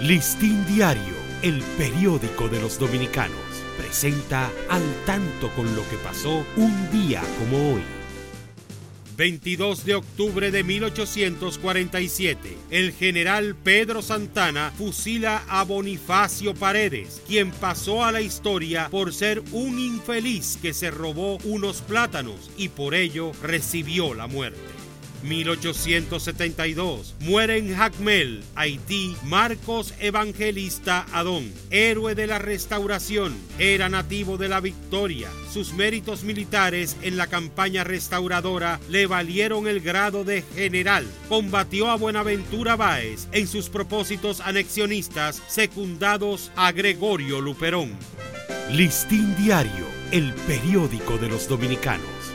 Listín Diario, el periódico de los dominicanos, presenta al tanto con lo que pasó un día como hoy. 22 de octubre de 1847, el general Pedro Santana fusila a Bonifacio Paredes, quien pasó a la historia por ser un infeliz que se robó unos plátanos y por ello recibió la muerte. 1872. Muere en Jacmel, Haití, Marcos Evangelista Adón, héroe de la restauración. Era nativo de la Victoria. Sus méritos militares en la campaña restauradora le valieron el grado de general. Combatió a Buenaventura Báez en sus propósitos anexionistas secundados a Gregorio Luperón. Listín Diario, el periódico de los dominicanos